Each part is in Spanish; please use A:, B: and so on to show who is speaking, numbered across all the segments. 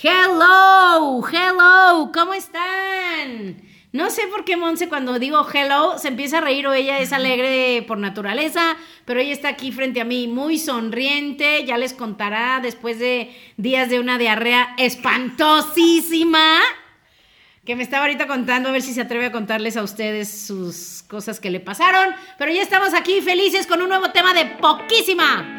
A: Hello, hello, ¿cómo están? No sé por qué Monse cuando digo hello se empieza a reír o ella es alegre por naturaleza, pero ella está aquí frente a mí muy sonriente, ya les contará después de días de una diarrea espantosísima que me estaba ahorita contando, a ver si se atreve a contarles a ustedes sus cosas que le pasaron, pero ya estamos aquí felices con un nuevo tema de poquísima.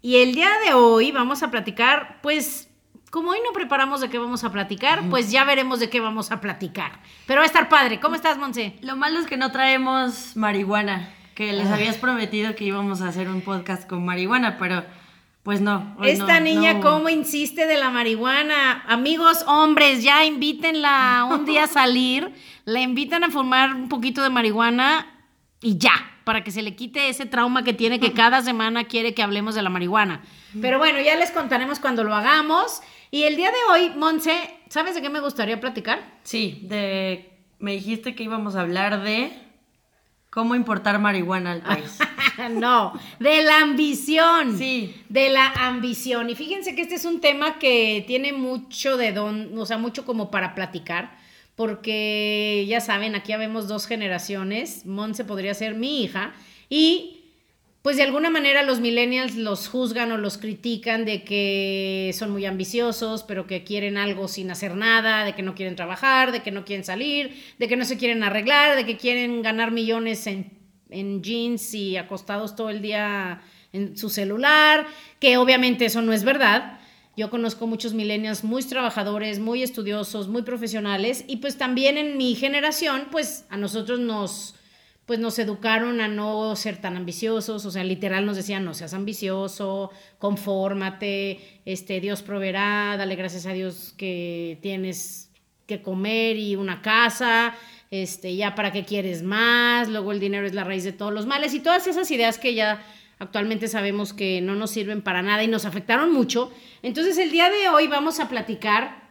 A: Y el día de hoy vamos a platicar, pues, como hoy no preparamos de qué vamos a platicar, pues ya veremos de qué vamos a platicar. Pero va a estar padre. ¿Cómo estás, Monse?
B: Lo malo es que no traemos marihuana, que les habías prometido que íbamos a hacer un podcast con marihuana, pero pues no.
A: Esta niña, ¿cómo insiste de la marihuana? Amigos, hombres, ya invítenla un día a salir, le invitan a fumar un poquito de marihuana y ya para que se le quite ese trauma que tiene que cada semana quiere que hablemos de la marihuana. Pero bueno, ya les contaremos cuando lo hagamos. Y el día de hoy, Monse, ¿sabes de qué me gustaría platicar?
B: Sí, de me dijiste que íbamos a hablar de cómo importar marihuana al país.
A: no, de la ambición.
B: Sí.
A: De la ambición. Y fíjense que este es un tema que tiene mucho de don, o sea, mucho como para platicar porque ya saben, aquí habemos dos generaciones, Monse podría ser mi hija, y pues de alguna manera los millennials los juzgan o los critican de que son muy ambiciosos, pero que quieren algo sin hacer nada, de que no quieren trabajar, de que no quieren salir, de que no se quieren arreglar, de que quieren ganar millones en, en jeans y acostados todo el día en su celular, que obviamente eso no es verdad. Yo conozco muchos millennials muy trabajadores, muy estudiosos, muy profesionales y pues también en mi generación, pues a nosotros nos pues nos educaron a no ser tan ambiciosos, o sea, literal nos decían, no seas ambicioso, confórmate, este, Dios proveerá, dale gracias a Dios que tienes que comer y una casa, este, ya para qué quieres más, luego el dinero es la raíz de todos los males y todas esas ideas que ya actualmente sabemos que no nos sirven para nada y nos afectaron mucho. Entonces el día de hoy vamos a platicar,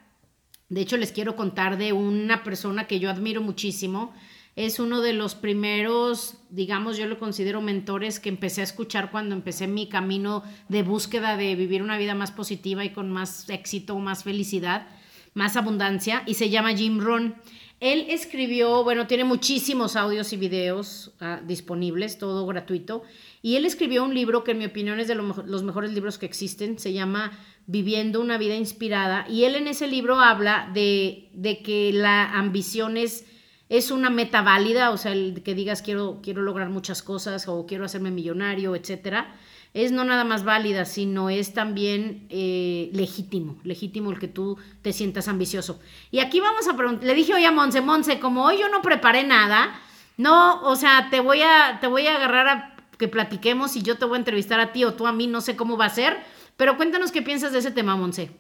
A: de hecho les quiero contar de una persona que yo admiro muchísimo. Es uno de los primeros, digamos, yo lo considero mentores que empecé a escuchar cuando empecé mi camino de búsqueda de vivir una vida más positiva y con más éxito, más felicidad, más abundancia, y se llama Jim Ron. Él escribió, bueno, tiene muchísimos audios y videos ah, disponibles, todo gratuito, y él escribió un libro que en mi opinión es de los mejores libros que existen, se llama Viviendo una vida inspirada, y él en ese libro habla de, de que la ambición es, es, una meta válida, o sea, el que digas quiero, quiero lograr muchas cosas o quiero hacerme millonario, etcétera, es no nada más válida, sino es también eh, legítimo, legítimo el que tú te sientas ambicioso. Y aquí vamos a preguntar, le dije hoy a Monse, Monse, como hoy yo no preparé nada, no, o sea, te voy a, te voy a agarrar a que platiquemos y yo te voy a entrevistar a ti o tú a mí, no sé cómo va a ser, pero cuéntanos qué piensas de ese tema, Monse.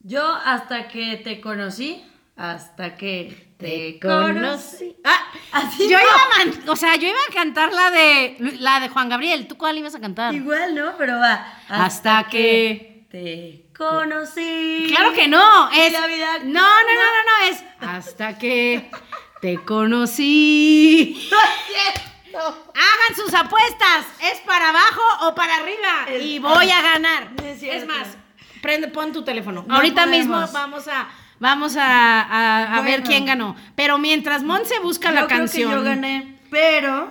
B: Yo hasta que te conocí, hasta que te, conocí.
A: Ah, Así yo iba a o sea, yo iba a cantar la de la de Juan Gabriel. ¿Tú cuál ibas a cantar?
B: Igual, ¿no? Pero va.
A: Hasta, que,
B: te conocí.
A: Claro que no, es la vida... No, no, no, no, no, es hasta que te conocí. Hagan sus apuestas. ¿Es para abajo o para arriba? y voy a ganar. Es, más, prende, pon tu teléfono. Ahorita mismo vamos a. Vamos a, ver quién ganó. Pero mientras Monse busca la canción.
B: yo gané, pero.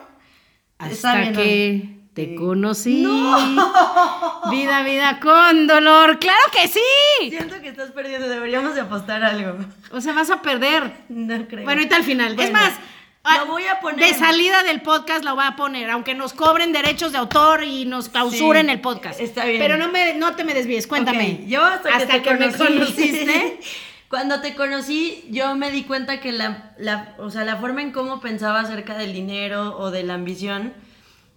A: Hasta que te conocí. Vida, vida con dolor. ¡Claro que sí!
B: Siento que estás perdiendo. Deberíamos de apostar algo.
A: O sea, vas a perder.
B: No creo.
A: Bueno, ahorita al final. Es más,
B: lo voy a poner.
A: De salida del podcast lo voy a poner, aunque nos cobren derechos de autor y nos clausuren el podcast.
B: Está bien.
A: Pero no, me, no te me desvíes, cuéntame.
B: Yo hasta, que, me conociste. Cuando te conocí, yo me di cuenta que la, la, o sea, la forma en cómo pensaba acerca del dinero o de la ambición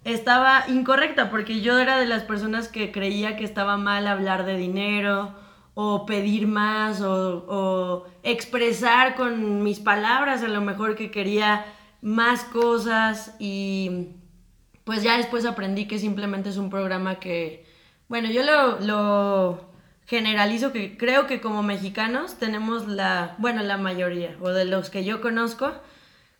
B: estaba incorrecta porque yo era de las personas que creía que estaba mal hablar de dinero o pedir más o, o expresar con mis palabras a lo mejor que quería más cosas y pues ya después aprendí que simplemente es un programa que, bueno, yo lo, lo generalizo que creo que como mexicanos tenemos la, bueno, la mayoría, o de los que yo conozco,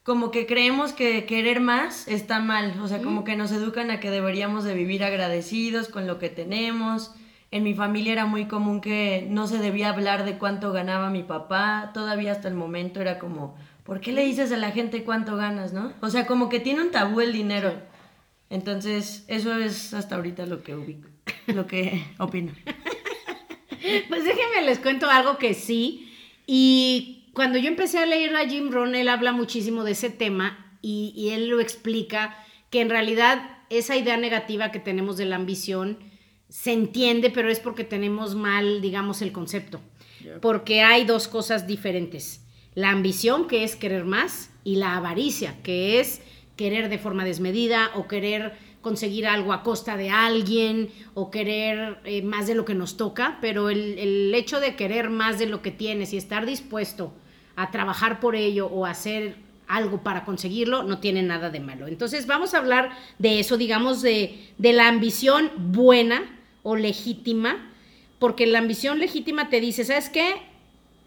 B: como que creemos que querer más está mal, o sea, como que nos educan a que deberíamos de vivir agradecidos con lo que tenemos. En mi familia era muy común que no se debía hablar de cuánto ganaba mi papá, todavía hasta el momento era como, ¿por qué le dices a la gente cuánto ganas, no? O sea, como que tiene un tabú el dinero. Entonces, eso es hasta ahorita lo que ubico, lo que opino.
A: Pues déjenme les cuento algo que sí. Y cuando yo empecé a leer a Jim Rohn, él habla muchísimo de ese tema y, y él lo explica que en realidad esa idea negativa que tenemos de la ambición se entiende, pero es porque tenemos mal, digamos, el concepto. Porque hay dos cosas diferentes. La ambición, que es querer más, y la avaricia, que es querer de forma desmedida o querer conseguir algo a costa de alguien o querer eh, más de lo que nos toca, pero el, el, hecho de querer más de lo que tienes y estar dispuesto a trabajar por ello o hacer algo para conseguirlo no tiene nada de malo. Entonces vamos a hablar de eso, digamos, de, de la ambición buena o legítima, porque la ambición legítima te dice, ¿sabes qué?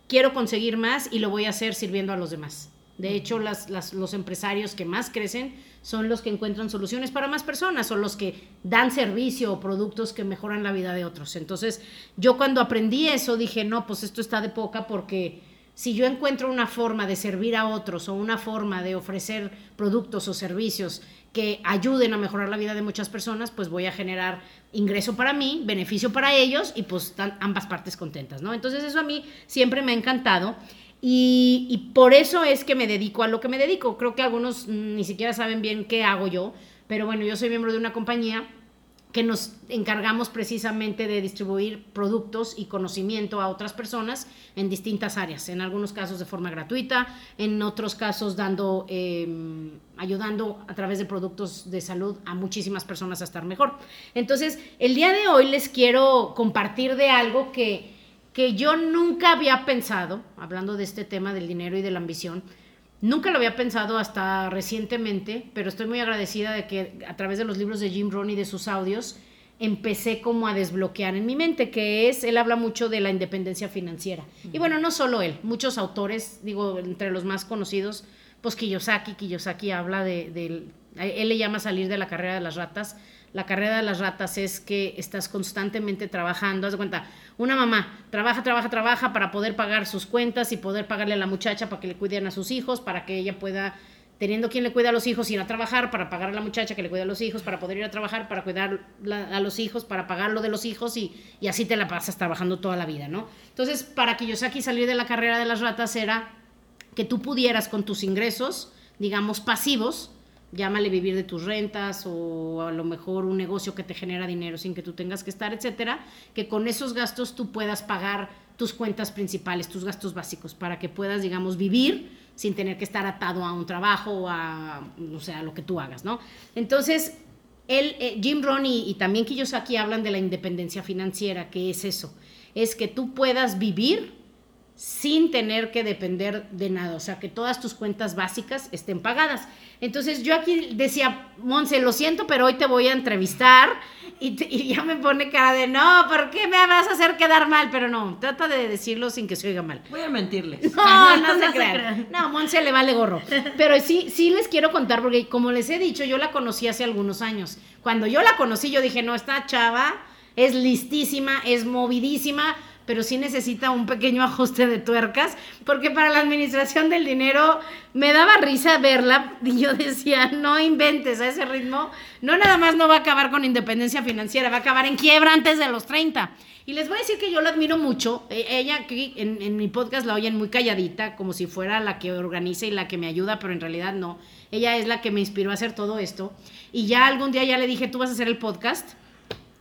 A: Quiero conseguir más y lo voy a hacer sirviendo a los demás. De hecho, los empresarios que más crecen son los que encuentran soluciones para más personas o los que dan servicio o productos que mejoran la vida de otros. Entonces, yo cuando aprendí eso dije, no, pues esto está de poca porque si yo encuentro una forma de servir a otros o una forma de ofrecer productos o servicios que ayuden a mejorar la vida de muchas personas, pues voy a generar ingreso para mí, beneficio para ellos y pues están ambas partes contentas, ¿no? Entonces eso a mí siempre me ha encantado. Y, y, por eso es que me dedico a lo que me dedico. Creo que algunos ni siquiera saben bien qué hago yo, pero bueno, yo soy miembro de una compañía que nos encargamos precisamente de distribuir productos y conocimiento a otras personas en distintas áreas, en algunos casos de forma gratuita, en otros casos dando, eh, ayudando a través de productos de salud a muchísimas personas a estar mejor. Entonces, el día de hoy les quiero compartir de algo que que yo nunca había pensado, hablando de este tema del dinero y de la ambición, nunca lo había pensado hasta recientemente, pero estoy muy agradecida de que a través de los libros de Jim Rohn y de sus audios empecé como a desbloquear en mi mente, que es, él habla mucho de la independencia financiera. Y bueno, no solo él, muchos autores, digo, entre los más conocidos, pues Kiyosaki, Kiyosaki habla de, de él le llama salir de la carrera de las ratas, la carrera de las ratas es que estás constantemente trabajando. Haz de cuenta, una mamá trabaja, trabaja, trabaja para poder pagar sus cuentas y poder pagarle a la muchacha para que le cuiden a sus hijos, para que ella pueda, teniendo quien le cuida a los hijos, ir a trabajar, para pagar a la muchacha que le cuida a los hijos, para poder ir a trabajar, para cuidar a los hijos, para pagar lo de los hijos y, y así te la pasas trabajando toda la vida, ¿no? Entonces, para que Yosaki salir de la carrera de las ratas era que tú pudieras con tus ingresos, digamos, pasivos, llámale vivir de tus rentas o a lo mejor un negocio que te genera dinero sin que tú tengas que estar, etcétera, que con esos gastos tú puedas pagar tus cuentas principales, tus gastos básicos, para que puedas, digamos, vivir sin tener que estar atado a un trabajo o a, o sea, lo que tú hagas, ¿no? Entonces, él, eh, Jim Rohn y, y también Kiyosaki hablan de la independencia financiera, que es eso, es que tú puedas vivir sin tener que depender de nada, o sea, que todas tus cuentas básicas estén pagadas. Entonces yo aquí decía, Monse, lo siento, pero hoy te voy a entrevistar y, te, y, ya me pone cara de, no, ¿por qué me vas a hacer quedar mal? Pero no, trata de decirlo sin que se oiga mal.
B: Voy a mentirles.
A: No, no, no se crean. No, Monse le vale gorro. Pero sí, sí les quiero contar, porque como les he dicho, yo la conocí hace algunos años. Cuando yo la conocí, yo dije, no, esta chava es listísima, es movidísima, pero sí necesita un pequeño ajuste de tuercas, porque para la administración del dinero me daba risa verla y yo decía, no inventes a ese ritmo, no nada más no va a acabar con independencia financiera, va a acabar en quiebra antes de los 30. Y les voy a decir que yo la admiro mucho, ella aquí en, en mi podcast la oyen muy calladita, como si fuera la que organiza y la que me ayuda, pero en realidad no, ella es la que me inspiró a hacer todo esto. Y ya algún día ya le dije, tú vas a hacer el podcast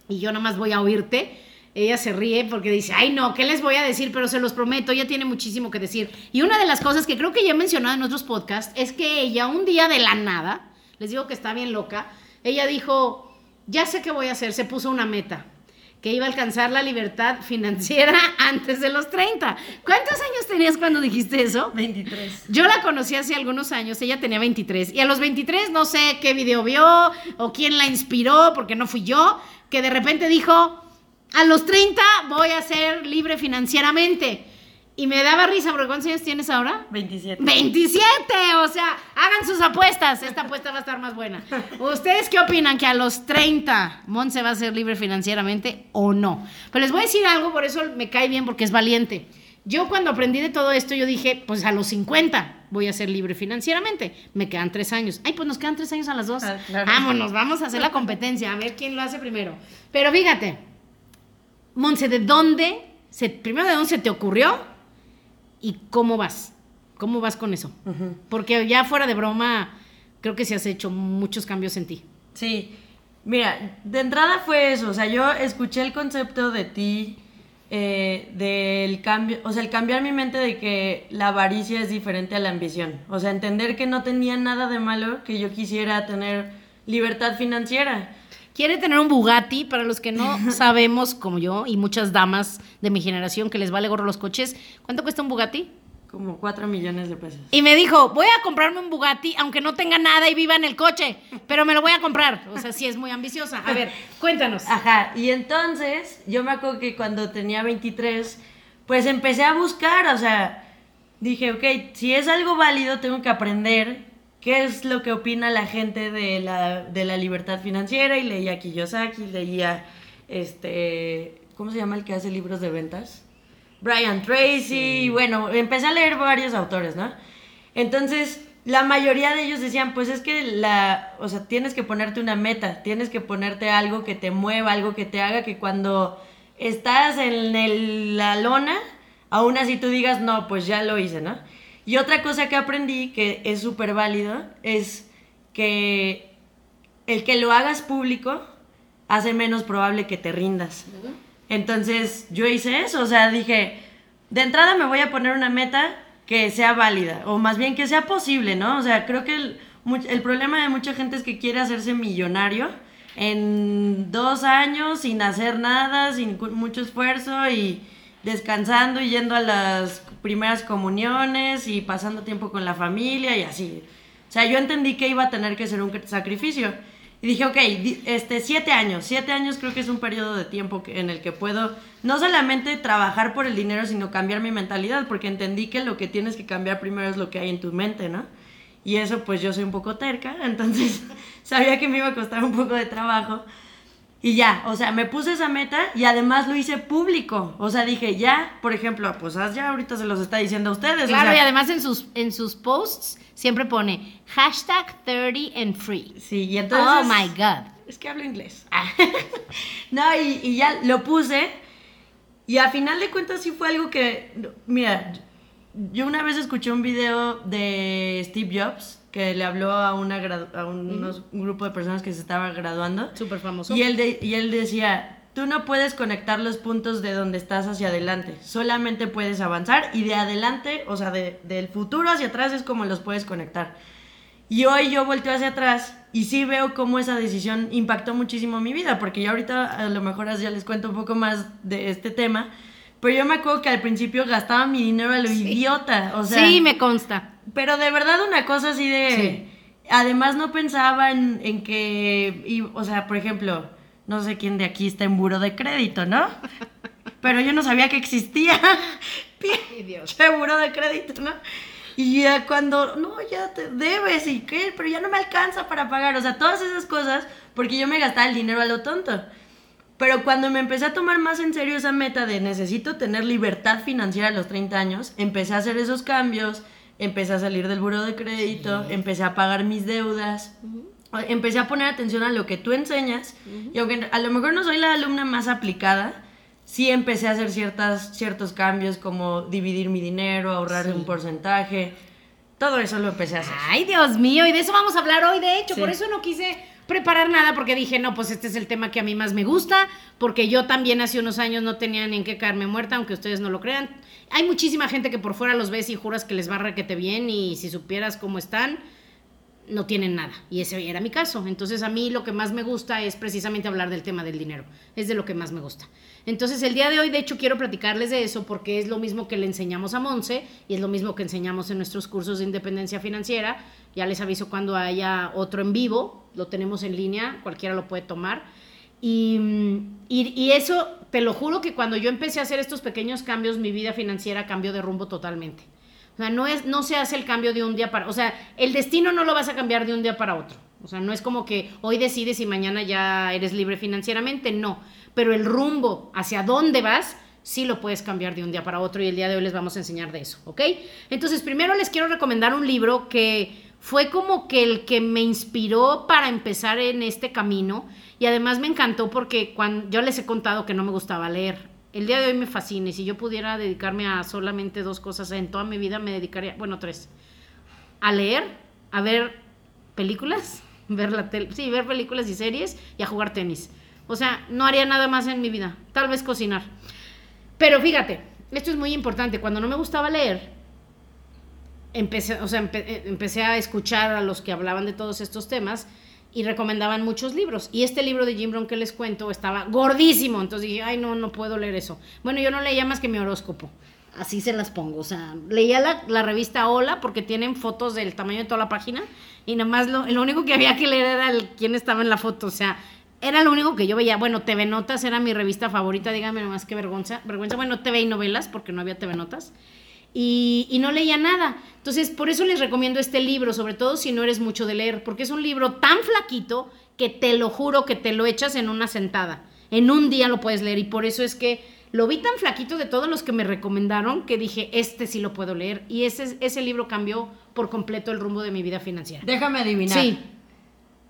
A: y yo nada más voy a oírte ella se ríe porque dice, ay no, ¿qué les voy a decir? Pero se los prometo, ella tiene muchísimo que decir. Y una de las cosas que creo que ya he mencionado en otros podcasts es que ella un día de la nada, les digo que está bien loca, ella dijo, ya sé qué voy a hacer, se puso una meta que iba a alcanzar la libertad financiera antes de los 30. ¿Cuántos años tenías cuando dijiste eso?
B: 23.
A: Yo la conocí hace algunos años, ella tenía 23, y a los 23 no sé qué video vio o quién la inspiró, porque no fui yo, que de repente dijo, a los 30 voy a ser libre financieramente. Y me daba risa, porque ¿cuántos años tienes ahora?
B: 27.
A: 27, o sea, hagan sus apuestas, esta apuesta va a estar más buena. ¿Ustedes qué opinan? ¿Que a los 30 Monse va a ser libre financieramente o no? Pero les voy a decir algo, por eso me cae bien, porque es valiente. Yo cuando aprendí de todo esto, yo dije, pues a los 50 voy a ser libre financieramente. Me quedan tres años. Ay, pues nos quedan tres años a las dos.
B: Ah, claro.
A: Vámonos, vamos a hacer la competencia, a ver quién lo hace primero. Pero fíjate, Monse, ¿de dónde, se, primero de dónde se te ocurrió y cómo vas? ¿Cómo vas con eso? Porque ya fuera de broma, creo que se has hecho muchos cambios en ti.
B: Sí, mira, de entrada fue eso, o sea, yo escuché el concepto de ti, eh, del cambio, o sea, el cambiar mi mente de que la avaricia es diferente a la ambición, o sea, entender que no tenía nada de malo que yo quisiera tener libertad financiera.
A: Quiere tener un Bugatti, para los que no sabemos, como yo y muchas damas de mi generación que les vale gorro los coches, ¿cuánto cuesta un Bugatti?
B: Como 4 millones de pesos.
A: Y me dijo, voy a comprarme un Bugatti, aunque no tenga nada y viva en el coche, pero me lo voy a comprar. O sea, sí es muy ambiciosa. A ver, cuéntanos.
B: Ajá, y entonces yo me acuerdo que cuando tenía 23, pues empecé a buscar, o sea, dije, ok, si es algo válido, tengo que aprender qué es lo que opina la gente de la, de la libertad financiera y leía Kiyosaki, leía, este, ¿cómo se llama el que hace libros de ventas? Brian Tracy, y bueno, empecé a leer varios autores, ¿no? Entonces, la mayoría de ellos decían, pues es que la, o sea, tienes que ponerte una meta, tienes que ponerte algo que te mueva, algo que te haga que cuando estás en el- la lona, aún así tú digas, no, pues ya lo hice, ¿no? Y otra cosa que aprendí, que es súper válido, es que el que lo hagas público hace menos probable que te rindas. Entonces yo hice eso, o sea, dije, de entrada me voy a poner una meta que sea válida, o más bien que sea posible, ¿no? O sea, creo que el, el problema de mucha gente es que quiere hacerse millonario en dos años sin hacer nada, sin mucho esfuerzo y descansando y yendo a las primeras comuniones y pasando tiempo con la familia y así. O sea, yo entendí que iba a tener que ser un sacrificio. Y dije, ok, este, siete años. Siete años creo que es un periodo de tiempo en el que puedo no solamente trabajar por el dinero, sino cambiar mi mentalidad, porque entendí que lo que tienes que cambiar primero es lo que hay en tu mente, ¿no? Y eso pues yo soy un poco terca, entonces sabía que me iba a costar un poco de trabajo. Y ya, o sea, me puse esa meta y además lo hice público. O sea, dije, ya, por ejemplo, pues haz ya ahorita se los está diciendo a ustedes. o
A: Claro,
B: sea,
A: y además en sus, en sus posts siempre pone hashtag 30 and free.
B: Sí, y entonces...
A: oh my God.
B: Es que hablo inglés. no, y, y ya lo puse. Y a final de cuentas sí fue algo que, mira, yo una vez escuché un video de Steve Jobs que le habló a, una a unos- un grupo de personas que se estaba graduando.
A: Súper famoso.
B: Y él, de- y él decía, tú no puedes conectar los puntos de donde estás hacia adelante, solamente puedes avanzar y de adelante, o sea, de- del futuro hacia atrás es como los puedes conectar. Y hoy yo volteo hacia atrás y sí veo cómo esa decisión impactó muchísimo mi vida, porque yo ahorita a lo mejor ya les cuento un poco más de este tema, pero yo me acuerdo que al principio gastaba mi dinero a lo idiota, o sea...
A: sí, me consta.
B: Pero de verdad una cosa así de...
A: Sí.
B: Además no pensaba en, en que... y, o sea, por ejemplo, no sé quién de aquí está en buro de crédito, ¿no? Pero yo no sabía que existía. Pinche buro de crédito, ¿no? Y ya cuando, no, ya te debes y qué, pero ya no me alcanza para pagar. O sea, todas esas cosas, porque yo me gastaba el dinero a lo tonto. Pero cuando me empecé a tomar más en serio esa meta de necesito tener libertad financiera a los 30 años, empecé a hacer esos cambios, empecé a salir del buro de crédito, empecé a pagar mis deudas, empecé a poner atención a lo que tú enseñas. Y aunque a lo mejor no soy la alumna más aplicada, sí empecé a hacer ciertas, ciertos cambios como dividir mi dinero, ahorrar un porcentaje. Todo eso lo empecé a hacer.
A: Ay, Dios mío, y de eso vamos a hablar hoy, de hecho,
B: Sí.
A: por eso no quise preparar nada, porque dije, no, pues este es el tema que a mí más me gusta, porque yo también hace unos años no tenía ni en qué caerme muerta, aunque ustedes no lo crean. Hay muchísima gente que por fuera los ves y juras que les va requete bien, y si supieras cómo están, no tienen nada. Y ese era mi caso. Entonces a mí lo que más me gusta es precisamente hablar del tema del dinero. Es de lo que más me gusta. Entonces el día de hoy, de hecho, quiero platicarles de eso porque es lo mismo que le enseñamos a Monse y es lo mismo que enseñamos en nuestros cursos de independencia financiera. Ya les aviso cuando haya otro en vivo. Lo tenemos en línea, cualquiera lo puede tomar. Y, y, y eso, te lo juro que cuando yo empecé a hacer estos pequeños cambios, mi vida financiera cambió de rumbo totalmente. O sea, no, es, no se hace el cambio de un día para... O sea, el destino no lo vas a cambiar de un día para otro. O sea, no es como que hoy decides y mañana ya eres libre financieramente, no. Pero el rumbo hacia dónde vas, sí lo puedes cambiar de un día para otro y el día de hoy les vamos a enseñar de eso, ¿ok? Entonces, primero les quiero recomendar un libro que fue como que el que me inspiró para empezar en este camino y además me encantó porque cuando yo les he contado que no me gustaba leer el día de hoy me fascina y si yo pudiera dedicarme a solamente dos cosas en toda mi vida, me dedicaría, bueno, tres, a leer, a ver películas, ver la tele, sí, ver películas y series y a jugar tenis. O sea, no haría nada más en mi vida, tal vez cocinar. Pero fíjate, esto es muy importante, cuando no me gustaba leer, empecé, o sea, empecé a escuchar a los que hablaban de todos estos temas y recomendaban muchos libros. Y este libro de Jim Brown que les cuento estaba gordísimo. Entonces dije, ay, no, no puedo leer eso. Bueno, yo no leía más que mi horóscopo. Así se las pongo. O sea, leía la, la revista Hola porque tienen fotos del tamaño de toda la página. Y nada más lo, lo único que había que leer era el, quién estaba en la foto. O sea, era lo único que yo veía. Bueno, TV Notas era mi revista favorita. Díganme nomás qué vergüenza. Vergüenza, bueno, TV y novelas porque no había TV Notas y, no leía nada. Entonces, por eso les recomiendo este libro, sobre todo si no eres mucho de leer, porque es un libro tan flaquito que te lo juro que te lo echas en una sentada. En un día lo puedes leer y por eso es que lo vi tan flaquito de todos los que me recomendaron que dije, este sí lo puedo leer. Y ese, ese libro cambió por completo el rumbo de mi vida financiera.
B: Déjame adivinar. Sí.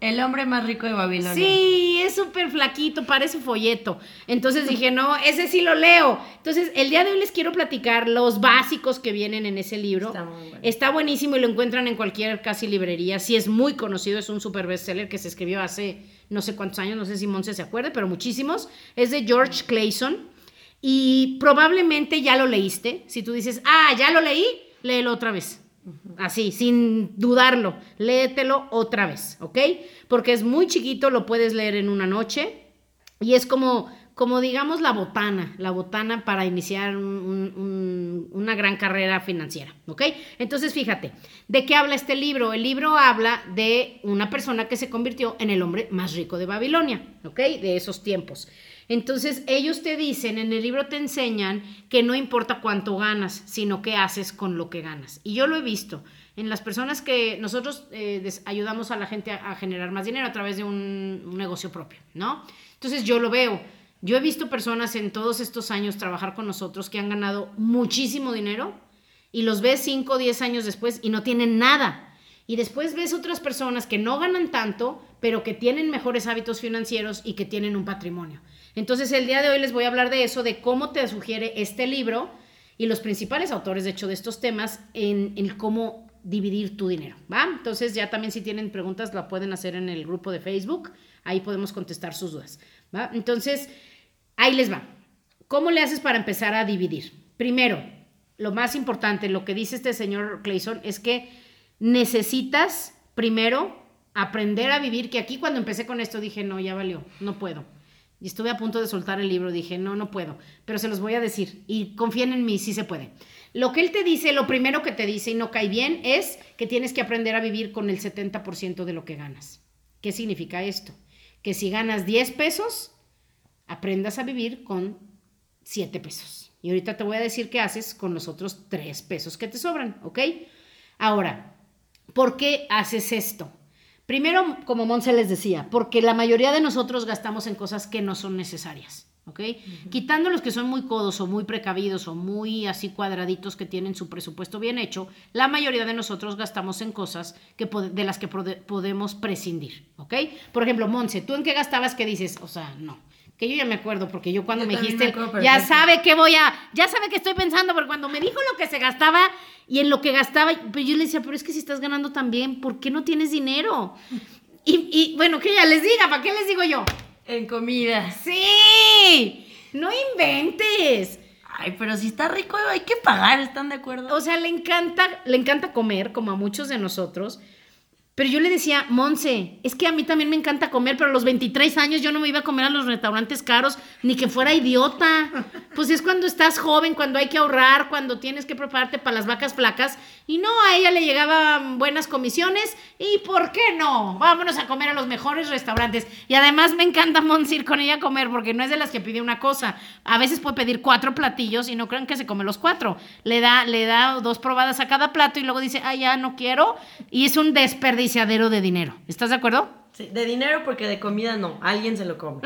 B: El hombre más rico de Babilonia.
A: Sí, es súper flaquito, parece folleto. Entonces dije, no, ese sí lo leo. Entonces, el día de hoy les quiero platicar los básicos que vienen en ese libro. Está, muy bueno. Está buenísimo y lo encuentran en cualquier casi librería. Sí, es muy conocido, es un super bestseller que se escribió hace no sé cuántos años, no sé si Monse se acuerde, pero muchísimos. Es de George Clayson y probablemente ya lo leíste. Si tú dices, ah, ya lo leí, léelo otra vez. Así, sin dudarlo, léetelo otra vez, ¿ok? Porque es muy chiquito, lo puedes leer en una noche y es como, como digamos, la botana, la botana para iniciar una gran carrera financiera, ¿ok? Entonces, fíjate, ¿de qué habla este libro? El libro habla de una persona que se convirtió en el hombre más rico de Babilonia, ¿ok? De esos tiempos. Entonces ellos te dicen, en el libro te enseñan que no importa cuánto ganas, sino qué haces con lo que ganas. Y yo lo he visto en las personas que nosotros eh, ayudamos a la gente a, generar más dinero a través de un, un negocio propio, ¿no? Entonces yo lo veo. Yo he visto personas en todos estos años trabajar con nosotros que han ganado muchísimo dinero y los ves 5 o 10 años después y no tienen nada. Y después ves otras personas que no ganan tanto, pero que tienen mejores hábitos financieros y que tienen un patrimonio. Entonces el día de hoy les voy a hablar de eso, de cómo te sugiere este libro y los principales autores, de hecho, de estos temas en, cómo dividir tu dinero, ¿va? Entonces ya también si tienen preguntas la pueden hacer en el grupo de Facebook, ahí podemos contestar sus dudas, ¿va? Entonces, ahí les va. ¿Cómo le haces para empezar a dividir? Primero, lo más importante, lo que dice este señor Clayson es que necesitas primero aprender a vivir, que aquí cuando empecé con esto dije, no, ya valió, no puedo. Y estuve a punto de soltar el libro, dije, no, no puedo, pero se los voy a decir y confíen en mí, sí se puede. Lo que él te dice, lo primero que te dice y no cae bien es que tienes que aprender a vivir con el 70% de lo que ganas. ¿Qué significa esto? Que si ganas 10 pesos, aprendas a vivir con 7 pesos. Y ahorita te voy a decir qué haces con los otros 3 pesos que te sobran, ¿ok? Ahora, ¿por qué haces esto? Primero, como Monse les decía, porque la mayoría de nosotros gastamos en cosas que no son necesarias. ¿ok? Quitando los que son muy codos o muy precavidos o muy así cuadraditos que tienen su presupuesto bien hecho, la mayoría de nosotros gastamos en cosas que de las que podemos prescindir, ¿ok? Por ejemplo, Monse, ¿tú en qué gastabas que dices? O sea, no. Que yo ya me acuerdo, porque yo cuando me dijiste, ya sabe que voy a, ya sabe que estoy pensando, porque cuando me dijo lo que se gastaba, y en lo que gastaba, pues yo le decía, pero es que si estás ganando tan bien, ¿por qué no tienes dinero? Y, y bueno, que ella les diga, ¿para qué les digo yo?
B: En comida.
A: Sí, no inventes.
B: Ay, pero si está rico hay que pagar, ¿están de acuerdo?
A: O sea, le encanta, le encanta comer, como a muchos de nosotros. Pero yo le decía, Monse, es que a mí también me encanta comer, pero a los 23 años yo no me iba a comer a los restaurantes caros, ni que fuera idiota. Pues es cuando estás joven, cuando hay que ahorrar, cuando tienes que prepararte para las vacas flacas. Y no, a ella le llegaban buenas comisiones. ¿Y por qué no? Vámonos a comer a los mejores restaurantes. Y además me encanta Monse ir con ella a comer, porque no es de las que pide una cosa. A veces puede pedir cuatro platillos y no crean que se come los cuatro. Le da, le da dos probadas a cada plato y luego dice, ah, ya no quiero. Y es un desperdicio de dinero. ¿Estás de acuerdo?
B: Sí, de dinero porque de comida no, alguien se lo come.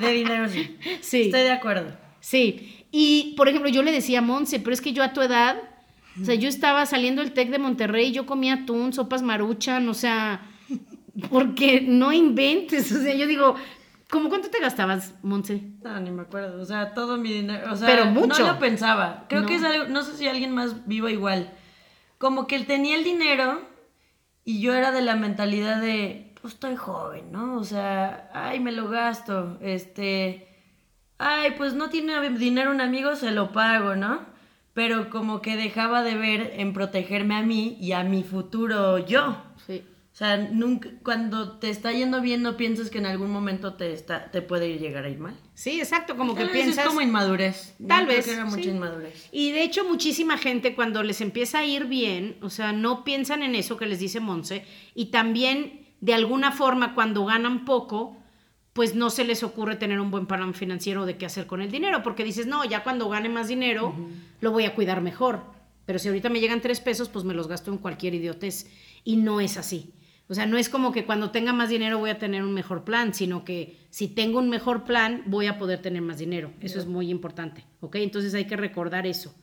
B: De dinero sí.
A: Sí.
B: Estoy de acuerdo.
A: Sí. Y, por ejemplo, yo le decía a Monse, pero es que yo a tu edad, o sea, yo estaba saliendo del TEC de Monterrey, yo comía atún, sopas maruchan, o sea, porque no inventes, o sea, yo digo, ¿Cómo cuánto te gastabas, Monse?
B: No, ni me acuerdo. O sea, todo mi dinero. O sea,
A: Pero mucho.
B: No lo pensaba. Creo que es algo. No sé si alguien más viva igual. Como que él tenía el dinero y yo era de la mentalidad de, pues estoy joven, ¿no? O sea, ay, me lo gasto, este, ay, pues no tiene dinero un amigo, se lo pago, ¿no? Pero como que dejaba de ver en protegerme a mí y a mi futuro yo. O sea, nunca, cuando te está yendo bien, no piensas que en algún momento te, está, te puede llegar a ir mal.
A: Sí, exacto, como que piensas.
B: Es como inmadurez.
A: Tal vez.
B: era mucha inmadurez.
A: Y de hecho, muchísima gente cuando les empieza a ir bien, o sea, no piensan en eso que les dice Monse, y también de alguna forma cuando ganan poco, pues no se les ocurre tener un buen plan financiero de qué hacer con el dinero, porque dices, no, ya cuando gane más dinero, lo voy a cuidar mejor. Pero si ahorita me llegan tres pesos, pues me los gasto en cualquier idiotez. Y no es así. O sea, no es como que cuando tenga más dinero voy a tener un mejor plan, sino que si tengo un mejor plan voy a poder tener más dinero. Eso es muy importante, ¿ok? Entonces hay que recordar eso.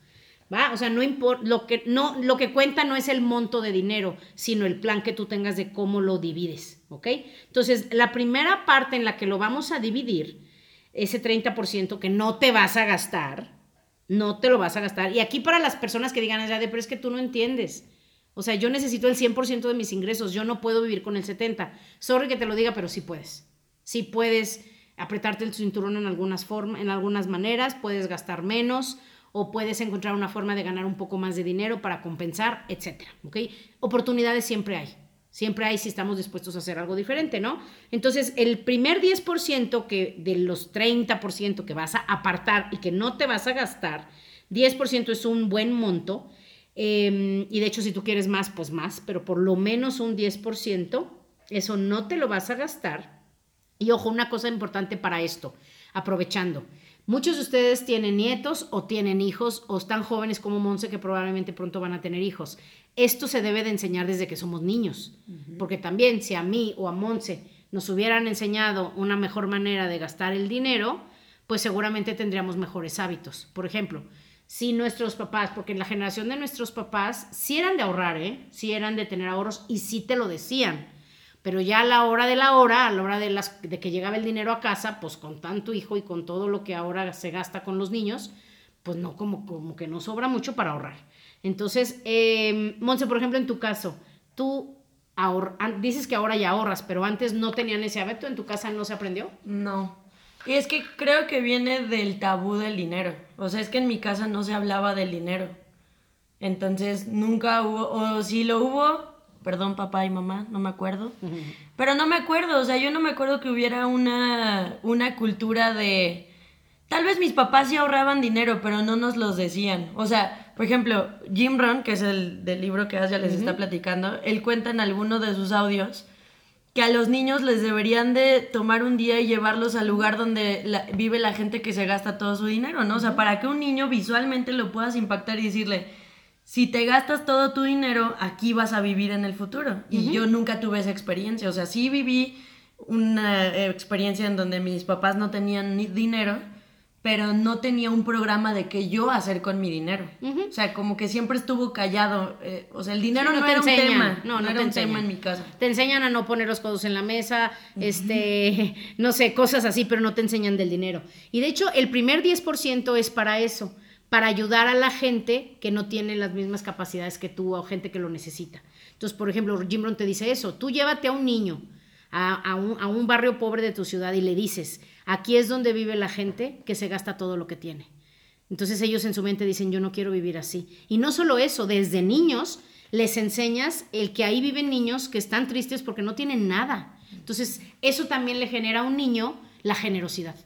A: ¿Va? O sea, no lo que no lo que cuenta no es el monto de dinero, sino el plan que tú tengas de cómo lo divides, ¿ok? Entonces, la primera parte en la que lo vamos a dividir, ese 30% que no te vas a gastar, no te lo vas a gastar. Y aquí para las personas que digan, ya de, pero es que tú no entiendes. O sea, yo necesito el 100% de mis ingresos, yo no puedo vivir con el 70%. Sorry que te lo diga, pero sí puedes. Sí puedes apretarte el cinturón en algunas, formas, en algunas maneras, puedes gastar menos o puedes encontrar una forma de ganar un poco más de dinero para compensar, etcétera, ¿ok? Oportunidades siempre hay. Siempre hay si estamos dispuestos a hacer algo diferente, ¿no? Entonces, el primer 10% que de los 30% que vas a apartar y que no te vas a gastar, 10% es un buen monto Em, y de hecho, si tú quieres más, pues más, pero por lo menos un 10%, eso no te lo vas a gastar. Y ojo, una cosa importante para esto, aprovechando. Muchos de ustedes tienen nietos o tienen hijos o están jóvenes como Monse que probablemente pronto van a tener hijos. Esto se debe de enseñar desde que somos niños, porque también si a mí o a Monse nos hubieran enseñado una mejor manera de gastar el dinero, pues seguramente tendríamos mejores hábitos. Por ejemplo, si nuestros papás, porque en la generación de nuestros papás sí eran de ahorrar, ¿eh? sí eran de tener ahorros y sí te lo decían. Pero ya a la hora de la hora, a la hora de, las, de que llegaba el dinero a casa, pues con tanto hijo y con todo lo que ahora se gasta con los niños, pues no, como, como que no sobra mucho para ahorrar. Entonces, eh, Monse, por ejemplo, en tu caso, tú dices que ahora ya ahorras, pero antes no tenían ese hábito, ¿en tu casa no se aprendió?
B: No. Y es que creo que viene del tabú del dinero. O sea, es que en mi casa no se hablaba del dinero. Entonces nunca hubo, o si lo hubo, perdón papá y mamá, no me acuerdo. Pero no me acuerdo, o sea, yo no me acuerdo que hubiera una, una cultura de... Tal vez mis papás sí ahorraban dinero, pero no nos los decían. O sea, por ejemplo, Jim Rohn, que es el del libro que ya les está platicando, él cuenta en alguno de sus audios que a los niños les deberían de tomar un día y llevarlos al lugar donde vive la gente que se gasta todo su dinero, ¿no? O sea, para que un niño visualmente lo puedas impactar y decirle, si te gastas todo tu dinero, aquí vas a vivir en el futuro. Y yo nunca tuve esa experiencia, o sea, sí viví una eh, experiencia en donde mis papás no tenían ni dinero, pero no tenía un programa de qué yo hacer con mi dinero. O sea, como que siempre estuvo callado. Eh, o sea, el dinero no, era un tema. No, no, era un tema en mi casa.
A: Te enseñan a no poner los codos en la mesa, este, no sé, cosas así, pero no te enseñan del dinero. Y de hecho, el primer 10% es para eso, para ayudar a la gente que no tiene las mismas capacidades que tú o gente que lo necesita. Entonces, por ejemplo, Jim Brown te dice eso, tú llévate a un niño a, un, a un barrio pobre de tu ciudad y le dices, Aquí es donde vive la gente que se gasta todo lo que tiene. Entonces ellos en su mente dicen, yo no quiero vivir así. Y no solo eso, desde niños les enseñas el que ahí viven niños que están tristes porque no tienen nada. Entonces, eso también le genera a un niño la generosidad.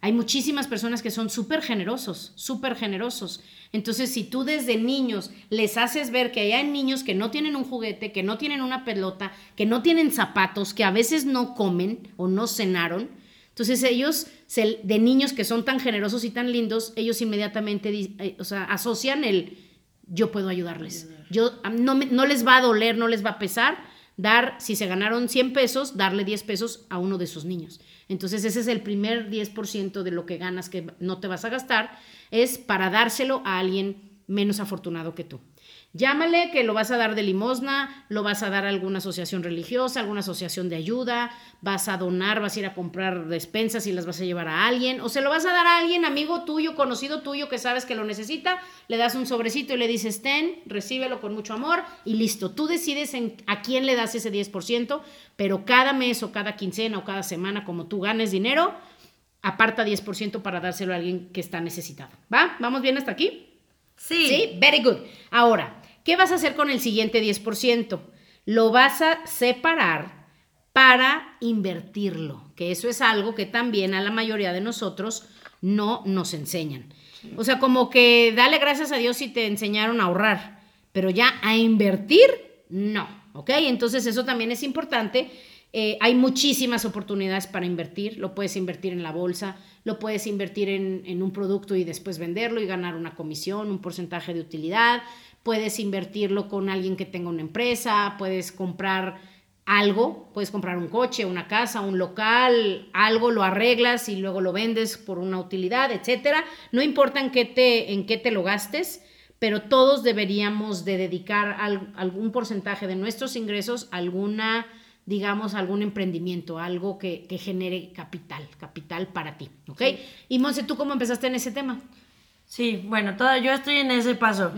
A: Hay muchísimas personas que son súper generosos, súper generosos. Entonces, si tú desde niños les haces ver que hay niños que no tienen un juguete, que no tienen una pelota, que no tienen zapatos, que a veces no comen o no cenaron, entonces ellos, de niños que son tan generosos y tan lindos, ellos inmediatamente eh, o sea, asocian el yo puedo ayudarles. Yo, no, no les va a doler, no les va a pesar dar, si se ganaron 100 pesos, darle 10 pesos a uno de sus niños. Entonces ese es el primer 10% de lo que ganas que no te vas a gastar, es para dárselo a alguien menos afortunado que tú. Llámale que lo vas a dar de limosna, lo vas a dar a alguna asociación religiosa, alguna asociación de ayuda, vas a donar, vas a ir a comprar despensas y las vas a llevar a alguien, o se lo vas a dar a alguien, amigo tuyo, conocido tuyo, que sabes que lo necesita, le das un sobrecito y le dices, ten, recíbelo con mucho amor y listo. Tú decides en, a quién le das ese 10%, pero cada mes o cada quincena o cada semana, como tú ganes dinero, aparta 10% para dárselo a alguien que está necesitado. ¿Va? ¿Vamos bien hasta aquí?
B: Sí.
A: Sí, very good. Ahora, ¿Qué vas a hacer con el siguiente 10%? Lo vas a separar para invertirlo, que eso es algo que también a la mayoría de nosotros no nos enseñan. O sea, como que dale gracias a Dios si te enseñaron a ahorrar, pero ya a invertir, no, ¿ok? Entonces eso también es importante. Eh, hay muchísimas oportunidades para invertir, lo puedes invertir en la bolsa, lo puedes invertir en, un producto y después venderlo y ganar una comisión, un porcentaje de utilidad, puedes invertirlo con alguien que tenga una empresa, puedes comprar algo, puedes comprar un coche, una casa, un local, algo lo arreglas y luego lo vendes por una utilidad, etcétera. No importa en qué te, en qué te lo gastes, pero todos deberíamos de dedicar algún porcentaje de nuestros ingresos a alguna, digamos, algún emprendimiento, algo que, genere capital, capital para ti, ¿ok? Y Monse, ¿tú cómo empezaste en ese tema?
B: Sí, bueno, toda, yo estoy en ese paso.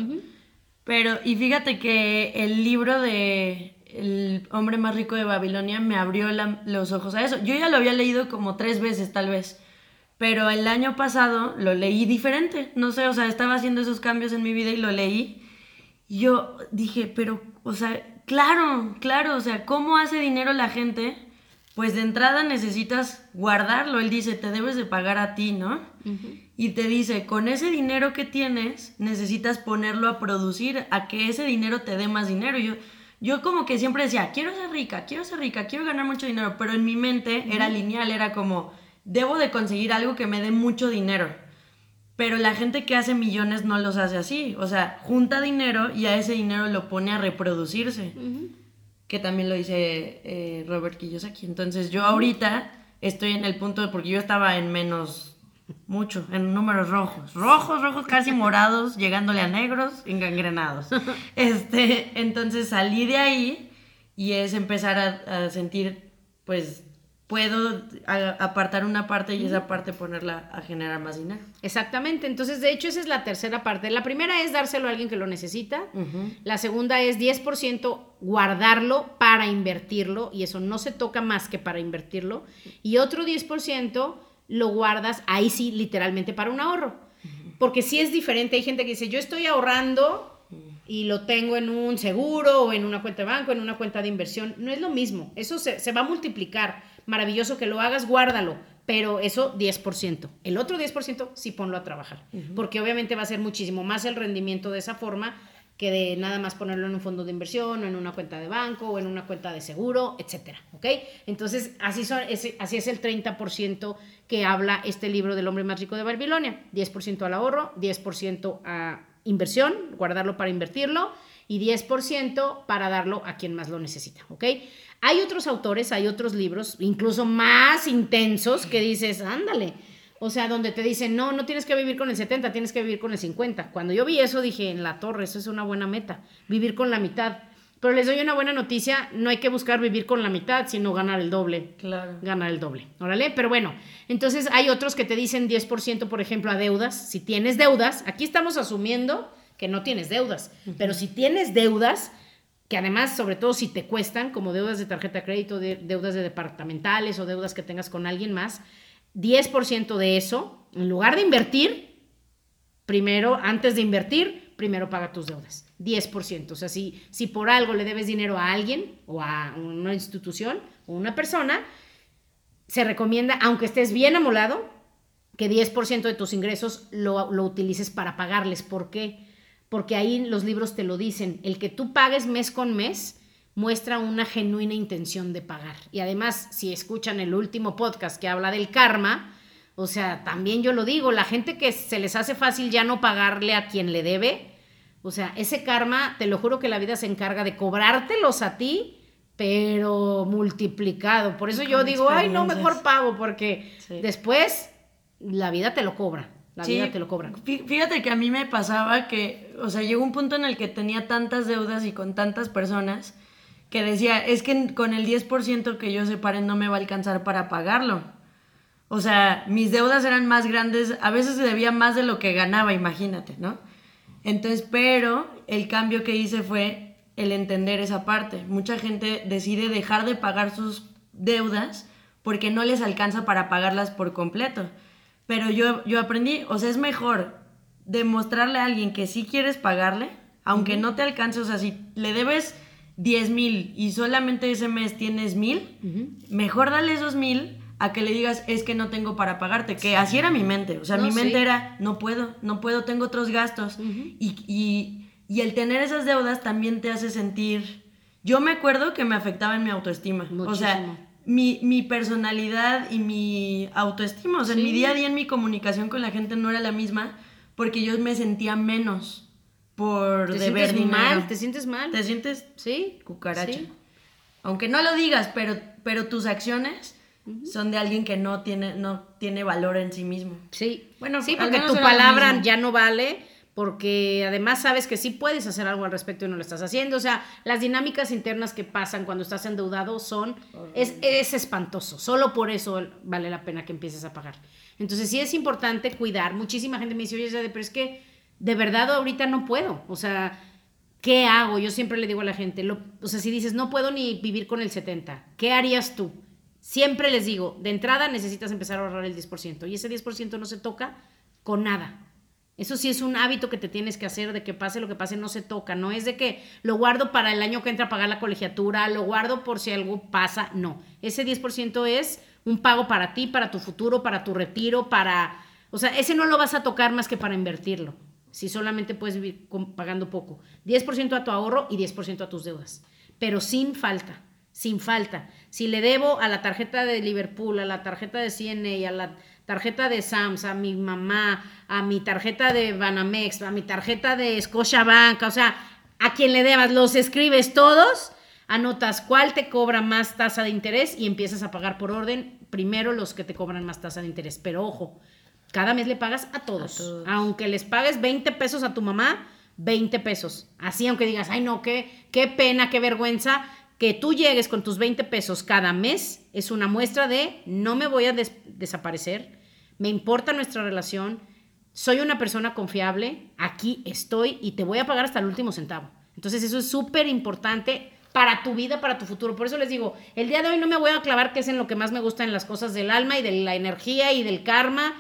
B: Pero, y fíjate que el libro de El hombre más rico de Babilonia me abrió los ojos a eso. Yo ya lo había leído como tres veces, tal vez. Pero el año pasado lo leí diferente. No sé, o sea, estaba haciendo esos cambios en mi vida y lo leí. Y yo dije, pero, o sea, claro, claro, o sea, ¿cómo hace dinero la gente? Pues de entrada necesitas guardarlo. Él dice, te debes de pagar a ti, ¿no? y te dice, con ese dinero que tienes, necesitas ponerlo a producir, a que ese dinero te dé más dinero. yo, yo como que siempre decía, quiero ser rica, quiero ser rica, quiero ganar mucho dinero, pero en mi mente era lineal, era como, debo de conseguir algo que me dé mucho dinero. Pero la gente que hace millones no los hace así, o sea, junta dinero y a ese dinero lo pone a reproducirse, que también lo dice eh, Robert Kiyosaki. Entonces yo ahorita estoy en el punto, porque yo estaba en menos mucho, en números rojos. Rojos, rojos, casi morados, llegándole a negros, engangrenados. Este, entonces salí de ahí y es empezar a, sentir, pues, puedo apartar una parte y esa parte ponerla a generar más dinero.
A: Exactamente, entonces de hecho esa es la tercera parte. La primera es dárselo a alguien que lo necesita. La segunda es 10% guardarlo para invertirlo y eso no se toca más que para invertirlo. Y otro 10% lo guardas ahí sí literalmente para un ahorro. Porque si es diferente, hay gente que dice, yo estoy ahorrando y lo tengo en un seguro o en una cuenta de banco, en una cuenta de inversión. No es lo mismo, eso se, va a multiplicar. Maravilloso que lo hagas, guárdalo, pero eso 10%. El otro 10% sí ponlo a trabajar, porque obviamente va a ser muchísimo más el rendimiento de esa forma que de nada más ponerlo en un fondo de inversión o en una cuenta de banco o en una cuenta de seguro, etcétera, ¿ok? Entonces, así, son, así es el 30% que habla este libro del hombre más rico de Babilonia. 10% al ahorro, 10% a inversión, guardarlo para invertirlo y 10% para darlo a quien más lo necesita, ¿ok? Hay otros autores, hay otros libros, incluso más intensos, que dices, ándale, o sea, donde te dicen, no, no tienes que vivir con el 70, tienes que vivir con el 50. Cuando yo vi eso dije, en la torre, eso es una buena meta, vivir con la mitad. Pero les doy una buena noticia, no hay que buscar vivir con la mitad, sino ganar el doble.
B: Claro.
A: Ganar el doble. Órale, pero bueno, entonces hay otros que te dicen 10%, por ejemplo, a deudas. Si tienes deudas, aquí estamos asumiendo que no tienes deudas, pero si tienes deudas, que además, sobre todo si te cuestan, como deudas de tarjeta de crédito, deudas de departamentales o deudas que tengas con alguien más, 10% de eso, en lugar de invertir, primero, antes de invertir, primero paga tus deudas. 10%. O sea, si, si por algo le debes dinero a alguien o a una institución o una persona, se recomienda, aunque estés bien amolado, que 10% de tus ingresos lo, lo utilices para pagarles. ¿Por qué? Porque ahí los libros te lo dicen. El que tú pagues mes con mes muestra una genuina intención de pagar. Y además, si escuchan el último podcast que habla del karma, o sea, también yo lo digo, la gente que se les hace fácil ya no pagarle a quien le debe, o sea, ese karma, te lo juro que la vida se encarga de cobrártelos a ti, pero multiplicado. Por eso yo digo, ay, no, mejor pago, porque después la vida te lo cobra. La vida te lo cobra.
B: Fíjate que a mí me pasaba que, o sea, llegó un punto en el que tenía tantas deudas y con tantas personas que decía, es que con el 10% que yo separe no me va a alcanzar para pagarlo. O sea, mis deudas eran más grandes, a veces debía más de lo que ganaba, imagínate, ¿no? Entonces, pero el cambio que hice fue el entender esa parte. Mucha gente decide dejar de pagar sus deudas porque no les alcanza para pagarlas por completo. Pero yo, yo aprendí, o sea, es mejor demostrarle a alguien que sí quieres pagarle, aunque no te alcance, o sea, si le debes 10 mil y solamente ese mes tienes mil, mejor dale esos mil a que le digas es que no tengo para pagarte, que así era mi mente, o sea, mi mente era no puedo, no puedo, tengo otros gastos y, el tener esas deudas también te hace sentir, yo me acuerdo que me afectaba en mi autoestima, o sea, mi, personalidad y mi autoestima, o sea, en mi día a día, en mi comunicación con la gente no era la misma porque yo me sentía menos por
A: ¿Te
B: deber
A: sientes mal? ¿Te sientes mal?
B: ¿Te sientes?
A: Sí.
B: Cucaracha. Aunque no lo digas, pero, pero tus acciones son de alguien que no tiene, no tiene valor en sí mismo.
A: Sí. Bueno, sí, porque tu palabra ya no vale, porque además sabes que sí puedes hacer algo al respecto y no lo estás haciendo. O sea, las dinámicas internas que pasan cuando estás endeudado son, es, es espantoso. Solo por eso vale la pena que empieces a pagar. Entonces sí es importante cuidar. Muchísima gente me dice, oye, pero es que de verdad ahorita no puedo. O sea, ¿qué hago? Yo siempre le digo a la gente, o sea, si dices, no puedo ni vivir con el 70, ¿qué harías tú? Siempre les digo, de entrada necesitas empezar a ahorrar el 10% y ese 10% no se toca con nada. Eso sí es un hábito que te tienes que hacer de que pase lo que pase, no se toca. No es de que lo guardo para el año que entra a pagar la colegiatura, lo guardo por si algo pasa. No, ese 10% es un pago para ti, para tu futuro, para tu retiro, para... O sea, ese no lo vas a tocar más que para invertirlo si solamente puedes vivir pagando poco. 10% a tu ahorro y 10% a tus deudas, pero sin falta, sin falta. Si le debo a la tarjeta de Liverpool, a la tarjeta de CNA, a la tarjeta de Sams, a mi mamá, a mi tarjeta de Banamex, a mi tarjeta de Scotiabank, o sea, a quien le debas, los escribes todos, anotas cuál te cobra más tasa de interés y empiezas a pagar por orden primero los que te cobran más tasa de interés. Pero ojo, cada mes le pagas a todos. Aunque les pagues 20 pesos a tu mamá, 20 pesos. Así, aunque digas, ay, no, qué, qué pena, qué vergüenza, que tú llegues con tus 20 pesos cada mes es una muestra de no me voy a desaparecer, me importa nuestra relación, soy una persona confiable, aquí estoy y te voy a pagar hasta el último centavo. Entonces, eso es súper importante para tu vida, para tu futuro. Por eso les digo, el día de hoy no me voy a clavar que es en lo que más me gusta en las cosas del alma y de la energía y del karma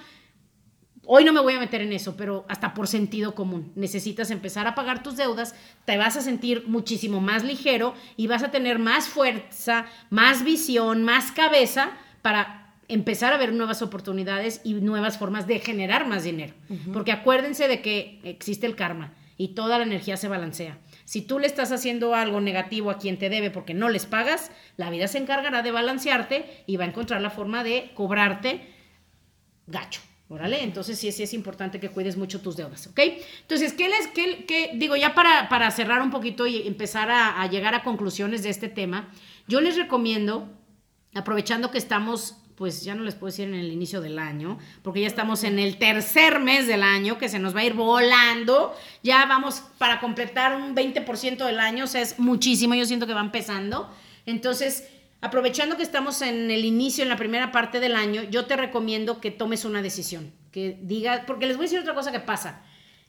A: Hoy no me voy a meter en eso, pero hasta por sentido común. Necesitas empezar a pagar tus deudas, te vas a sentir muchísimo más ligero y vas a tener más fuerza, más visión, más cabeza para empezar a ver nuevas oportunidades y nuevas formas de generar más dinero. Porque acuérdense de que existe el karma y toda la energía se balancea. Si tú le estás haciendo algo negativo a quien te debe porque no les pagas, la vida se encargará de balancearte y va a encontrar la forma de cobrarte gacho. Entonces sí, es importante que cuides mucho tus deudas, ¿ok? Entonces, ¿qué les, qué, digo, ya para, para, cerrar un poquito y empezar a, llegar a conclusiones de este tema, yo les recomiendo, aprovechando que estamos, pues ya no les puedo decir en el inicio del año, porque ya estamos en el tercer mes del año, que se nos va a ir volando, ya vamos para completar un 20% del año, o sea, es muchísimo, yo siento que va empezando. Entonces, aprovechando que estamos en el inicio, en la primera parte del año, yo te recomiendo que tomes una decisión, que digas, porque les voy a decir otra cosa que pasa.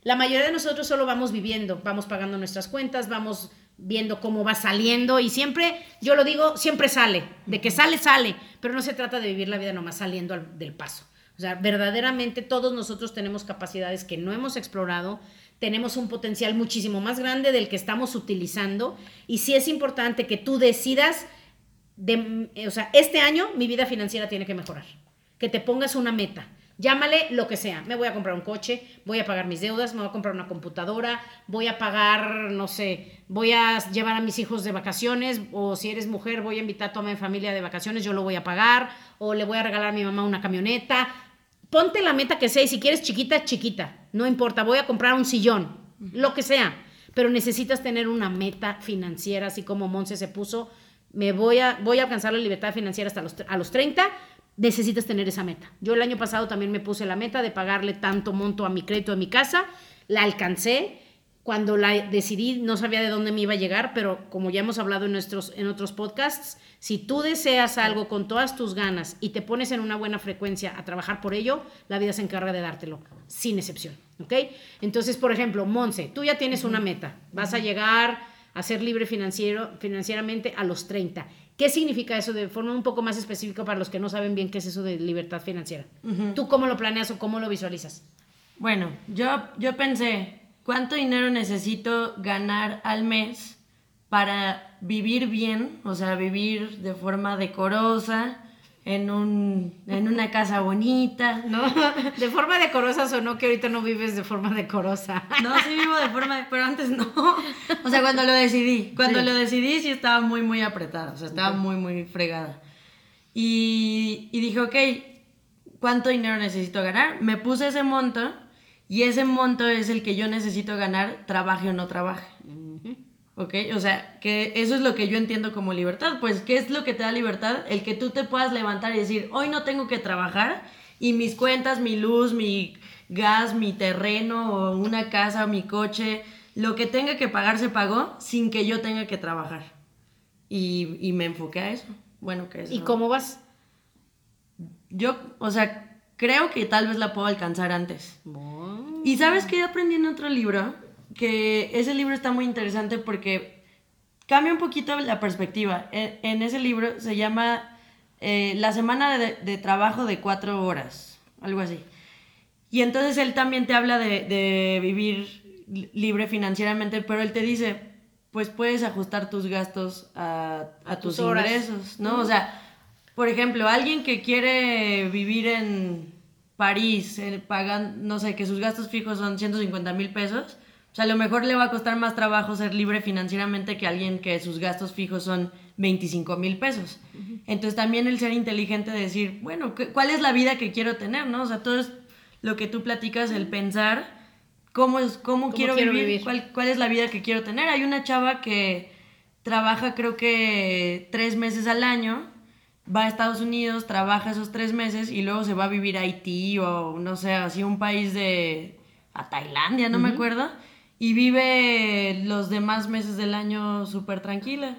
A: La mayoría de nosotros solo vamos viviendo, vamos pagando nuestras cuentas, vamos viendo cómo va saliendo y siempre, yo lo digo, siempre sale, de que sale, sale, pero no se trata de vivir la vida nomás saliendo del paso. O sea, verdaderamente todos nosotros tenemos capacidades que no hemos explorado, tenemos un potencial muchísimo más grande del que estamos utilizando y sí es importante que tú decidas, de, o sea, este año mi vida financiera tiene que mejorar, que te pongas una meta. Llámale lo que sea. Me voy a comprar un coche, voy a pagar mis deudas, me voy a comprar una computadora, voy a pagar, no sé, voy a llevar a mis hijos de vacaciones, o si eres mujer, voy a invitar a toda mi familia de vacaciones, yo lo voy a pagar, o le voy a regalar a mi mamá una camioneta. Ponte la meta que sea y si quieres chiquita, chiquita. No importa, voy a comprar un sillón, lo que sea. Pero necesitas tener una meta financiera, así como Monse se puso. Me voy a, voy a alcanzar la libertad financiera hasta los, a los 30 necesitas tener esa meta. Yo el año pasado también me puse la meta de pagarle tanto monto a mi crédito en mi casa, la alcancé. Cuando la decidí no sabía de dónde me iba a llegar, pero como ya hemos hablado en, nuestros, en otros podcasts, si tú deseas algo con todas tus ganas y te pones en una buena frecuencia a trabajar por ello, la vida se encarga de dártelo, sin excepción. ¿Ok? Entonces, por ejemplo, Monse, tú ya tienes una meta, vas a llegar a ser libre financiero, financieramente a los 30 ¿Qué significa eso de forma un poco más específica para los que no saben bien qué es eso de libertad financiera? ¿Tú cómo lo planeas o cómo lo visualizas?
B: Bueno, yo, yo pensé, ¿cuánto dinero necesito ganar al mes para vivir bien? O sea, vivir de forma decorosa, en, un, en una casa bonita, ¿no?
A: De forma decorosa sonó que ahorita no vives de forma decorosa.
B: No, sí vivo de forma, pero antes no. O sea, cuando lo decidí, cuando lo decidí sí estaba muy, muy apretada, o sea, estaba muy, muy fregada. Y, y dije, ok, ¿cuánto dinero necesito ganar? Me puse ese monto y ese monto es el que yo necesito ganar, trabaje o no trabaje. ¿Ok? O sea, que eso es lo que yo entiendo como libertad. Pues, ¿qué es lo que te da libertad? El que tú te puedas levantar y decir, hoy no tengo que trabajar y mis cuentas, mi luz, mi gas, mi terreno, o una casa, mi coche, lo que tenga que pagar se pagó sin que yo tenga que trabajar. Y, y me enfoqué a eso. Bueno, que eso.
A: ¿Y cómo vas?
B: Yo, o sea, creo que tal vez la puedo alcanzar antes. ¿Y sabes qué aprendí en otro libro? Que ese libro está muy interesante porque cambia un poquito la perspectiva. E, en, ese libro se llama eh, La semana de, trabajo de cuatro horas, algo así. Y entonces él también te habla de, vivir libre financieramente, pero él te dice, pues puedes ajustar tus gastos a, tus, ingresos, ¿no? O sea, por ejemplo, alguien que quiere vivir en París, eh, pagan, no sé, que sus gastos fijos son 150 mil pesos, o sea, a lo mejor le va a costar más trabajo ser libre financieramente que alguien que sus gastos fijos son 25 mil pesos. Entonces también el ser inteligente de decir, bueno, ¿cuál es la vida que quiero tener? ¿no? O sea, todo es lo que tú platicas, el pensar cómo, es, cómo, quiero, vivir, Cuál, cuál es la vida que quiero tener. Hay una chava que trabaja creo que tres meses al año, va a Estados Unidos, trabaja esos tres meses y luego se va a vivir a Haití o no sé, así un país de... a Tailandia, no me acuerdo y vive los demás meses del año súper tranquila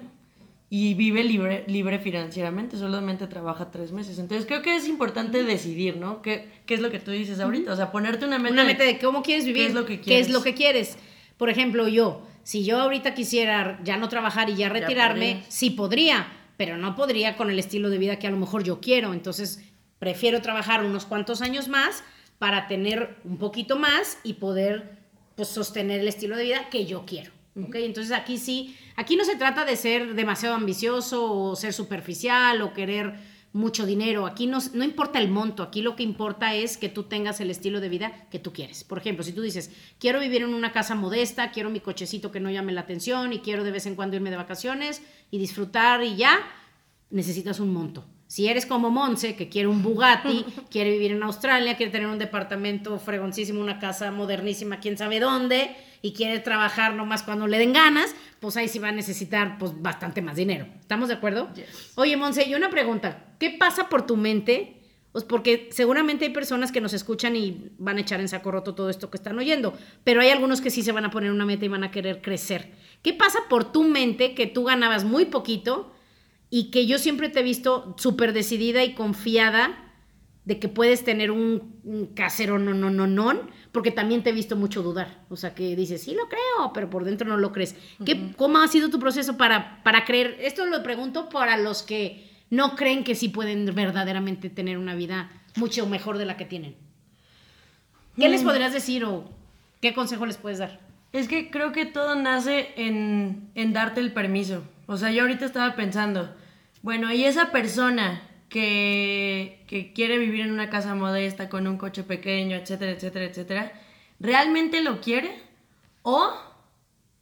B: y vive libre, libre financieramente, solamente trabaja tres meses. Entonces creo que es importante decidir, ¿no? ¿Qué, qué es lo que tú dices ahorita? O sea, ponerte una meta.
A: Una meta de cómo quieres vivir. ¿Qué es lo que quieres? ¿Qué es lo que quieres? Por ejemplo, yo, si yo ahorita quisiera ya no trabajar y ya retirarme, sí podría, pero no podría con el estilo de vida que a lo mejor yo quiero. Entonces, prefiero trabajar unos cuantos años más para tener un poquito más y poder pues sostener el estilo de vida que yo quiero. ¿ok? Entonces aquí sí, aquí no se trata de ser demasiado ambicioso o ser superficial o querer mucho dinero. Aquí no, no importa el monto, aquí lo que importa es que tú tengas el estilo de vida que tú quieres. Por ejemplo, si tú dices, quiero vivir en una casa modesta, quiero mi cochecito que no llame la atención y quiero de vez en cuando irme de vacaciones y disfrutar y ya, necesitas un monto. Si eres como Monse, que quiere un Bugatti, quiere vivir en Australia, quiere tener un departamento fregoncísimo, una casa modernísima, quién sabe dónde, y quiere trabajar nomás cuando le den ganas, pues ahí sí va a necesitar pues bastante más dinero. ¿Estamos de acuerdo? Oye, Monse, y una pregunta. ¿Qué pasa por tu mente? Pues porque seguramente hay personas que nos escuchan y van a echar en saco roto todo esto que están oyendo, pero hay algunos que sí se van a poner una meta y van a querer crecer. ¿Qué pasa por tu mente que tú ganabas muy poquito? Y que yo siempre te he visto súper decidida y confiada de que puedes tener un, casero no, no, no, no, porque también te he visto mucho dudar. O sea, que dices, sí lo creo, pero por dentro no lo crees. ¿Qué, ¿Cómo ha sido tu proceso para, para creer? Esto lo pregunto para los que no creen que sí pueden verdaderamente tener una vida mucho mejor de la que tienen. ¿Qué les
B: Mm.
A: podrías decir o qué consejo les puedes dar?
B: Es que creo que todo nace en, en darte el permiso. O sea, yo ahorita estaba pensando, bueno, y esa persona que, que quiere vivir en una casa modesta, con un coche pequeño, etcétera, etcétera, etcétera, ¿realmente lo quiere? ¿O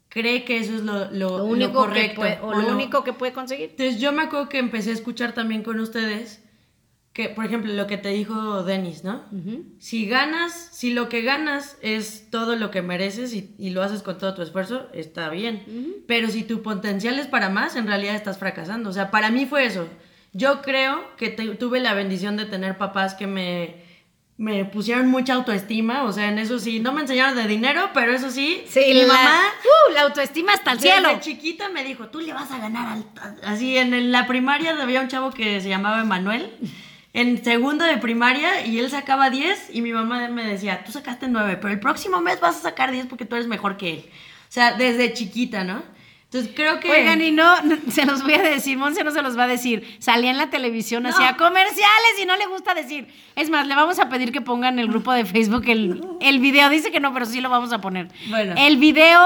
B: cree que eso es lo, lo-
A: Lo
B: lo
A: único, que
B: correcto?
A: puede, o
B: o
A: lo- único que puede conseguir.
B: Entonces yo me acuerdo que empecé a escuchar también con ustedes que, por ejemplo, lo que te dijo Denis, ¿no? Si ganas, si lo que ganas es todo lo que mereces y, y lo haces con todo tu esfuerzo, está bien. Pero si tu potencial es para más, en realidad estás fracasando. O sea, para mí fue eso. Yo creo que te- tuve la bendición de tener papás que me, me pusieron mucha autoestima. O sea, en eso sí, no me enseñaron de dinero, pero eso sí.
A: Sí,
B: mi
A: la,
B: mamá
A: ¡Uh! la autoestima hasta el
B: desde
A: cielo.
B: chiquita me dijo, tú le vas a ganar al... Así, en la primaria había un chavo que se llamaba Emanuel, en segundo de primaria, y él sacaba 10, y mi mamá me decía, tú sacaste 9, pero el próximo mes vas a sacar 10 porque tú eres mejor que él. O sea, desde chiquita, ¿no? Entonces creo que...
A: Oigan, y no, no, se los voy a decir, Monse no se los va a decir. Salía en la televisión, hacía comerciales y no le gusta decir. Es más, le vamos a pedir que pongan en el grupo de Facebook el, el video. Dice que no, pero sí lo vamos a poner.
B: Bueno.
A: El video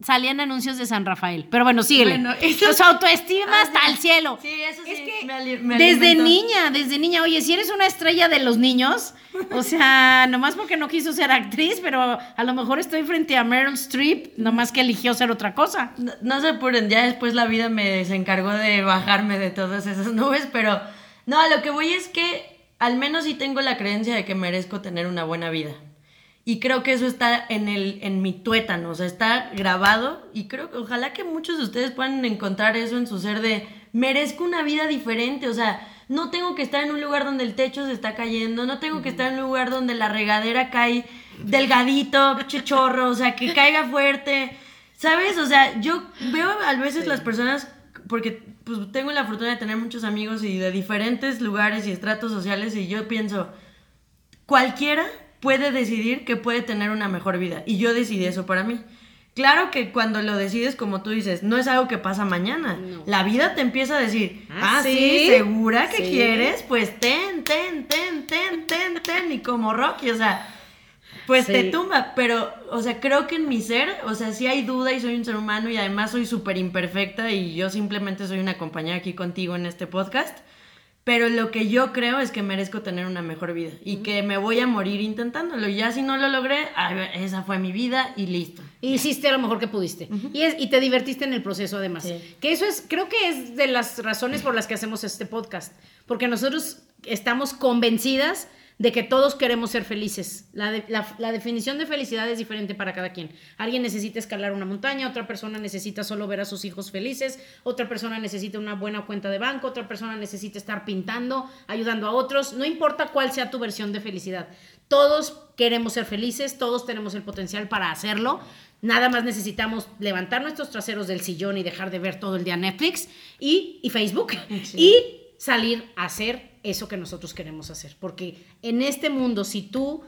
A: salían anuncios de San Rafael. Pero bueno, síguele.
B: Bueno, eso-
A: Su autoestima
B: Ah,
A: hasta
B: sí.
A: el cielo.
B: Sí, eso sí
A: Es que
B: me
A: desde niña, desde niña, oye, si eres una estrella de los niños, o sea, nomás porque no quiso ser actriz, pero a lo mejor estoy frente a Meryl Streep, nomás que eligió ser otra cosa.
B: No, no se apuren, ya después la vida me se encargó de bajarme de todas esas nubes, pero no, a lo que voy es que al menos sí tengo la creencia de que merezco tener una buena vida. Y creo que eso está en, el, en mi tuétano, o sea, está grabado y creo que ojalá que muchos de ustedes puedan encontrar eso en su ser de merezco una vida diferente, o sea, no tengo que estar en un lugar donde el techo se está cayendo, no tengo que estar en un lugar donde la regadera cae delgadito, pinche chorro, o sea, que caiga fuerte. ¿Sabes? O sea, yo veo a veces las personas, porque pues, tengo la fortuna de tener muchos amigos y de diferentes lugares y estratos sociales, y yo pienso, cualquiera puede decidir que puede tener una mejor vida. Y yo decidí eso para mí. Claro que cuando lo decides, como tú dices, no es algo que pasa mañana.
A: No.
B: La vida te empieza a decir,
A: Ah,
B: ah, sí,
A: ¿sí?
B: segura que
A: Sí.
B: quieres, pues ten, ten, ten, ten, ten, ten, y como Rocky, o sea, pues
A: Sí.
B: te tumba. Pero, o sea, creo que en mi ser, o sea, sí hay duda y soy un ser humano y además soy súper imperfecta y yo simplemente soy una compañera aquí contigo en este podcast. Pero lo que yo creo es que merezco tener una mejor vida y que me voy a morir intentándolo. Y ya si no lo logré, ver, esa fue mi vida y listo.
A: Hiciste lo mejor que pudiste. y, es, y te divertiste en el proceso además.
B: Sí.
A: Que eso es, creo que es de las razones por las que hacemos este podcast. Porque nosotros estamos convencidas de que todos queremos ser felices. La, de- la- la definición de felicidad es diferente para cada quien. Alguien necesita escalar una montaña, otra persona necesita solo ver a sus hijos felices, otra persona necesita una buena cuenta de banco, otra persona necesita estar pintando, ayudando a otros. No importa cuál sea tu versión de felicidad. Todos queremos ser felices, todos tenemos el potencial para hacerlo. Nada más necesitamos levantar nuestros traseros del sillón y dejar de ver todo el día Netflix y, y Facebook
B: Sí.
A: y salir a hacer eso que nosotros queremos hacer. Porque en este mundo, si tú,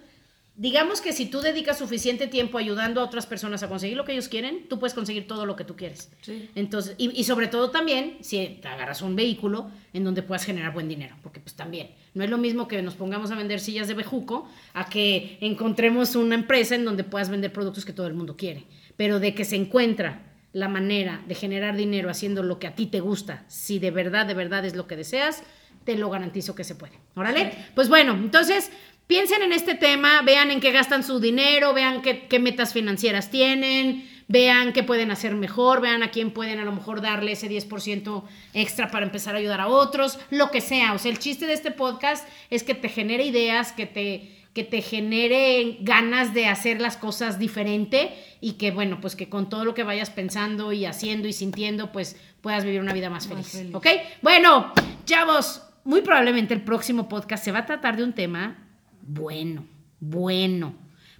A: digamos que si tú dedicas suficiente tiempo ayudando a otras personas a conseguir lo que ellos quieren, tú puedes conseguir todo lo que tú quieres.
B: Sí.
A: Entonces, y, y sobre todo también, si te agarras un vehículo en donde puedas generar buen dinero, porque pues también, no es lo mismo que nos pongamos a vender sillas de bejuco a que encontremos una empresa en donde puedas vender productos que todo el mundo quiere, pero de que se encuentra la manera de generar dinero haciendo lo que a ti te gusta, si de verdad, de verdad es lo que deseas, te lo garantizo que se puede. Órale, pues bueno, entonces piensen en este tema, vean en qué gastan su dinero, vean qué, qué metas financieras tienen, vean qué pueden hacer mejor, vean a quién pueden a lo mejor darle ese 10% extra para empezar a ayudar a otros, lo que sea. O sea, el chiste de este podcast es que te genere ideas, que te, que te genere ganas de hacer las cosas diferente y que, bueno, pues que con todo lo que vayas pensando y haciendo y sintiendo, pues puedas vivir una vida más feliz.
B: feliz.
A: ¿Ok? Bueno, chavos, muy probablemente el próximo podcast se va a tratar de un tema bueno, bueno.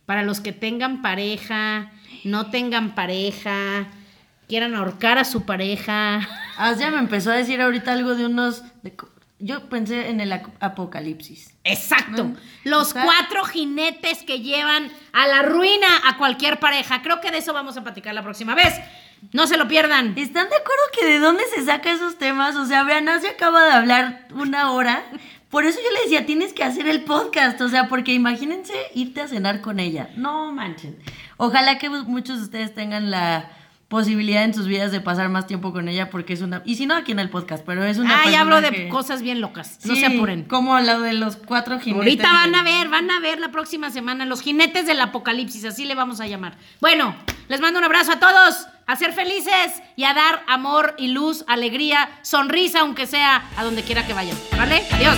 A: Para los que tengan pareja, no tengan pareja, quieran ahorcar a su pareja.
B: Ah, ya me empezó a decir ahorita algo de unos... de yo pensé en el apocalipsis.
A: Exacto. Los cuatro jinetes que llevan a la ruina a cualquier pareja. Creo que de eso vamos a platicar la próxima vez. No se lo pierdan.
B: ¿Están de acuerdo que de dónde se saca esos temas? O sea, vean, se acaba de hablar una hora, Por eso yo le decía, tienes que hacer el podcast, o sea, porque imagínense irte a cenar con ella. No manchen. Ojalá que muchos de ustedes tengan la posibilidad en sus vidas de pasar más tiempo con ella porque es una y si no aquí en el podcast pero es una
A: ah ya hablo de cosas bien locas no se apuren.
B: como lo de los cuatro jinetes
A: ahorita van a ver van a ver la próxima semana los jinetes del apocalipsis así le vamos a llamar. Bueno les mando un abrazo a todos a ser felices y a dar amor y luz alegría sonrisa aunque sea a donde quiera que vayan vale adiós